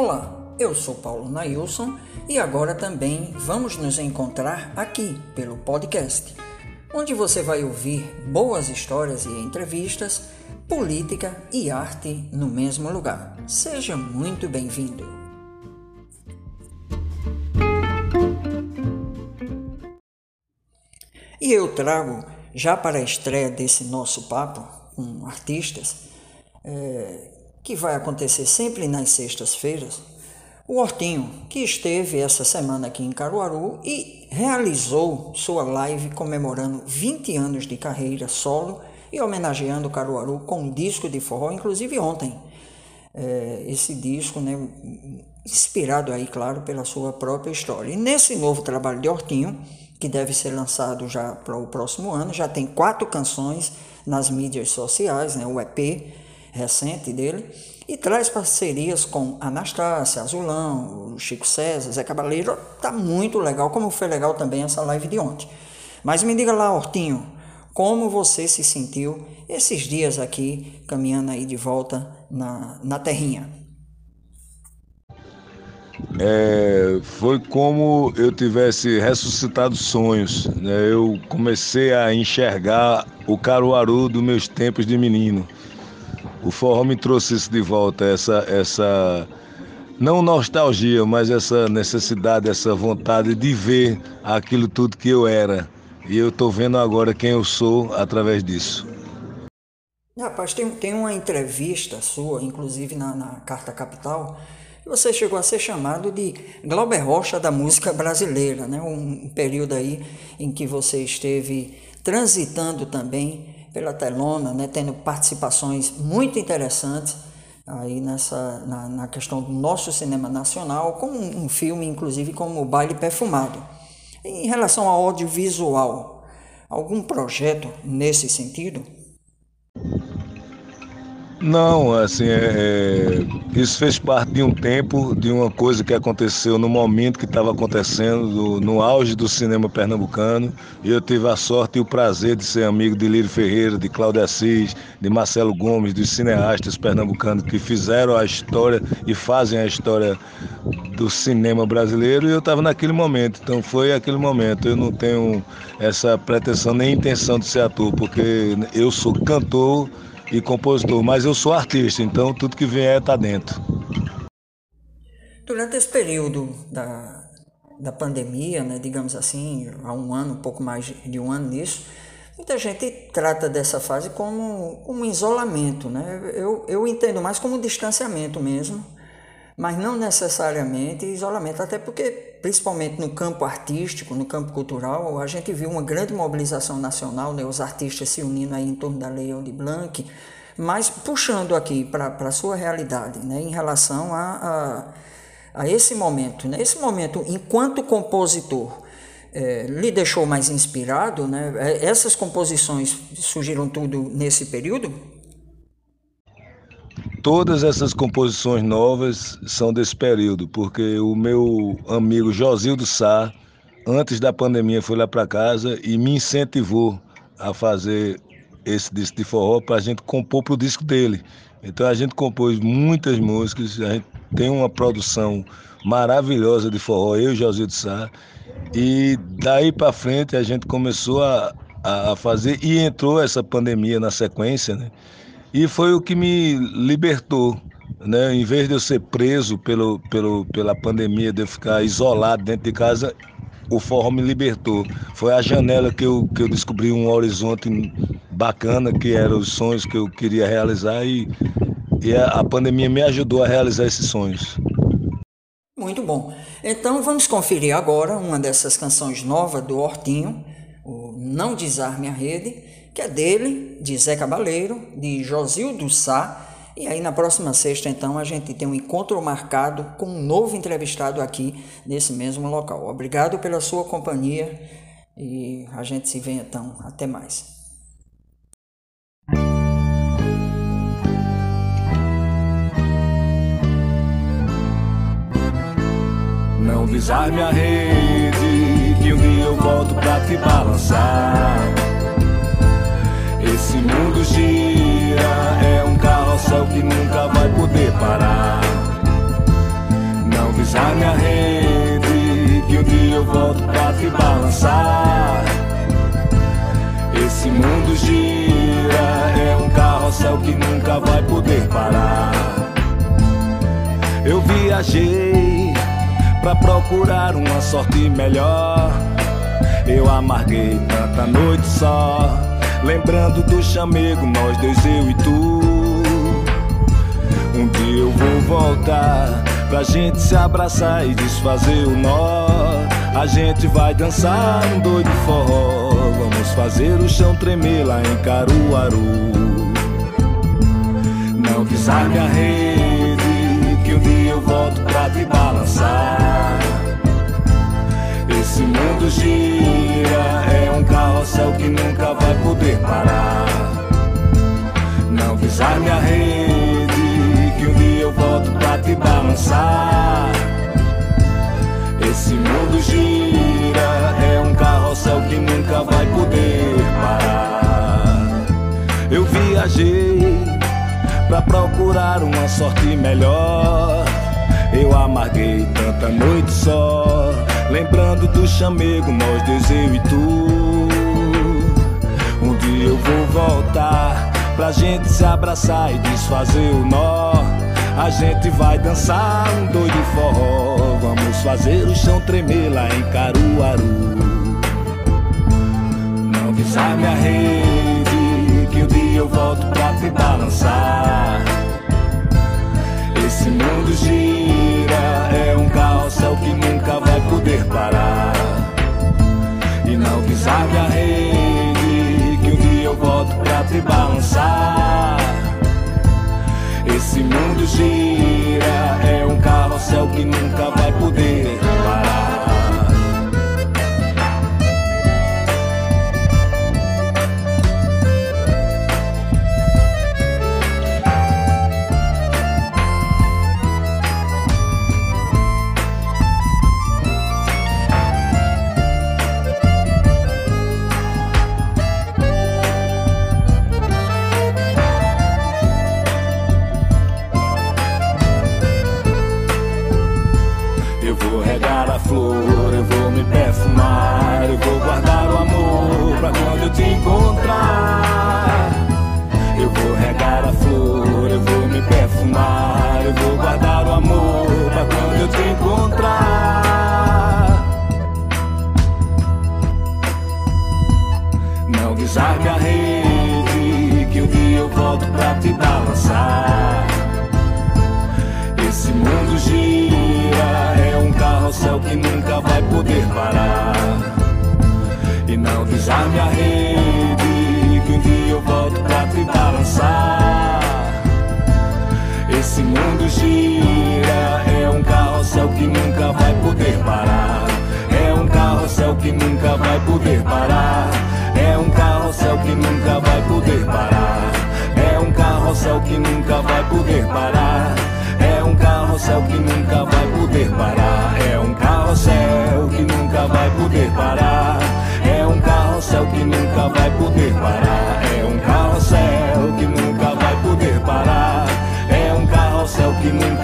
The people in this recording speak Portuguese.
Olá, eu sou Paulo Nailson e agora também vamos nos encontrar aqui pelo podcast, onde você vai ouvir boas histórias e entrevistas, política e arte no mesmo lugar. Seja muito bem-vindo. E eu trago, já para a estreia desse nosso papo com artistas, é, que vai acontecer sempre nas sextas-feiras, o Hortinho, que esteve essa semana aqui em Caruaru e realizou sua live comemorando 20 anos de carreira solo e homenageando Caruaru com um disco de forró, inclusive ontem. É, esse disco, né, inspirado aí, claro, pela sua própria história. E nesse novo trabalho de Hortinho, que deve ser lançado já para o próximo ano, já tem quatro canções nas mídias sociais, né, o EP, recente dele, e traz parcerias com Anastácia, Azulão, Chico César, Zé Cabaleiro. Tá muito legal, como foi legal também essa live de ontem. Mas me diga lá, Hortinho, como você se sentiu esses dias aqui, caminhando aí de volta na, na terrinha? É, foi como eu tivesse ressuscitado sonhos. Né? Eu comecei a enxergar o Caruaru dos meus tempos de menino o forró me trouxe isso de volta, essa, essa não nostalgia, mas essa necessidade, essa vontade de ver aquilo tudo que eu era. E eu estou vendo agora quem eu sou através disso. Rapaz, tem, tem uma entrevista sua, inclusive na, na Carta Capital, que você chegou a ser chamado de Glauber Rocha da música brasileira, né? um, período aí em que você esteve transitando também pela telona, né, tendo participações muito interessantes aí nessa na, na questão do nosso cinema nacional, com um, um filme inclusive como o Baile Perfumado. Em relação ao audiovisual, algum projeto nesse sentido? Não, assim, é, é, isso fez parte de um tempo, de uma coisa que aconteceu no momento que estava acontecendo, do, no auge do cinema pernambucano. E eu tive a sorte e o prazer de ser amigo de Lírio Ferreira, de Cláudio Assis, de Marcelo Gomes, dos cineastas pernambucanos que fizeram a história e fazem a história do cinema brasileiro. E eu estava naquele momento, então foi aquele momento. Eu não tenho essa pretensão nem intenção de ser ator, porque eu sou cantor e compositor, mas eu sou artista, então tudo que vier está dentro. Durante esse período da, da pandemia, né, digamos assim, há um ano, um pouco mais de um ano nisso, muita gente trata dessa fase como, um isolamento. Né? Eu, eu entendo mais como um distanciamento mesmo, mas não necessariamente isolamento, até porque, principalmente no campo artístico, no campo cultural, a gente viu uma grande mobilização nacional, né, os artistas se unindo aí em torno da Lei Aldir Blanc, mas puxando aqui para a sua realidade, né, em relação a, a, a esse momento. Né, esse momento, enquanto compositor, é, lhe deixou mais inspirado, né? É, essas composições surgiram tudo nesse período? Todas essas composições novas são desse período, porque o meu amigo Josildo Sá, antes da pandemia, foi lá para casa e me incentivou a fazer esse disco de forró para a gente compor para o disco dele. Então a gente compôs muitas músicas, a gente tem uma produção maravilhosa de forró, eu e Josildo Sá. E daí para frente a gente começou a, a fazer e entrou essa pandemia na sequência, né? E foi o que me libertou. Né? Em vez de eu ser preso pelo, pelo, pela pandemia, de eu ficar isolado dentro de casa, o forró me libertou. Foi a janela que eu, que eu descobri um horizonte bacana, que eram os sonhos que eu queria realizar, e, e a, a pandemia me ajudou a realizar esses sonhos. Muito bom. Então vamos conferir agora uma dessas canções novas do Hortinho, o Não Desarme a Rede que é dele, de Zé Cabaleiro, de Josildo Sá. E aí na próxima sexta, então, a gente tem um encontro marcado com um novo entrevistado aqui nesse mesmo local. Obrigado pela sua companhia e a gente se vê então. Até mais. Não desarme a rede, que um dia eu volto pra te balançar. Esse mundo gira, é um carrossel que nunca vai poder parar. pisar minha rede, que um dia eu volto pra te balançar. Esse mundo gira, é um carrossel que nunca vai poder parar. Eu viajei pra procurar uma sorte melhor. Eu amarguei tanta noite só, lembrando do chamego, nós dois, eu e tu. Um dia eu vou voltar pra gente se abraçar e desfazer o nó. A gente vai dançar um doido forró, vamos fazer o chão tremer lá em Caruaru. Não pisar minha rede, que um dia eu volto pra te balançar. Poder parar. Não pisar minha rede, que um dia eu volto pra te balançar. Esse mundo gira, é um carrossel que nunca vai poder parar. Eu viajei pra procurar uma sorte melhor. Eu amarguei tanta noite só, lembrando do chamego, nós dois, eu e tu. Pra gente se abraçar e desfazer o nó. A gente vai dançar um doido forró, vamos fazer o chão tremer lá em Caruaru. Não pisar minha rede, que um dia eu volto pra te balançar. Esse mundo gira, é um carrossel que nunca vai poder parar. E não pisar minha rede, te balançar. Esse mundo gira, é um carrossel que nunca vai poder parar. Flor, eu vou me perfumar, eu vou guardar o amor pra quando eu te encontrar. Poder parar. E não pisar minha rede, que um dia eu volto pra te balançar. Esse mundo gira, é um carrossel que nunca vai poder parar. É um carrossel que nunca vai poder parar. É um carrossel que nunca vai poder parar. É um carrossel que nunca vai poder parar. É um carrossel que nunca vai poder parar. É um poder parar. É um carrossel que nunca vai poder parar. É um carrossel que nunca vai poder parar. É um carrossel que nunca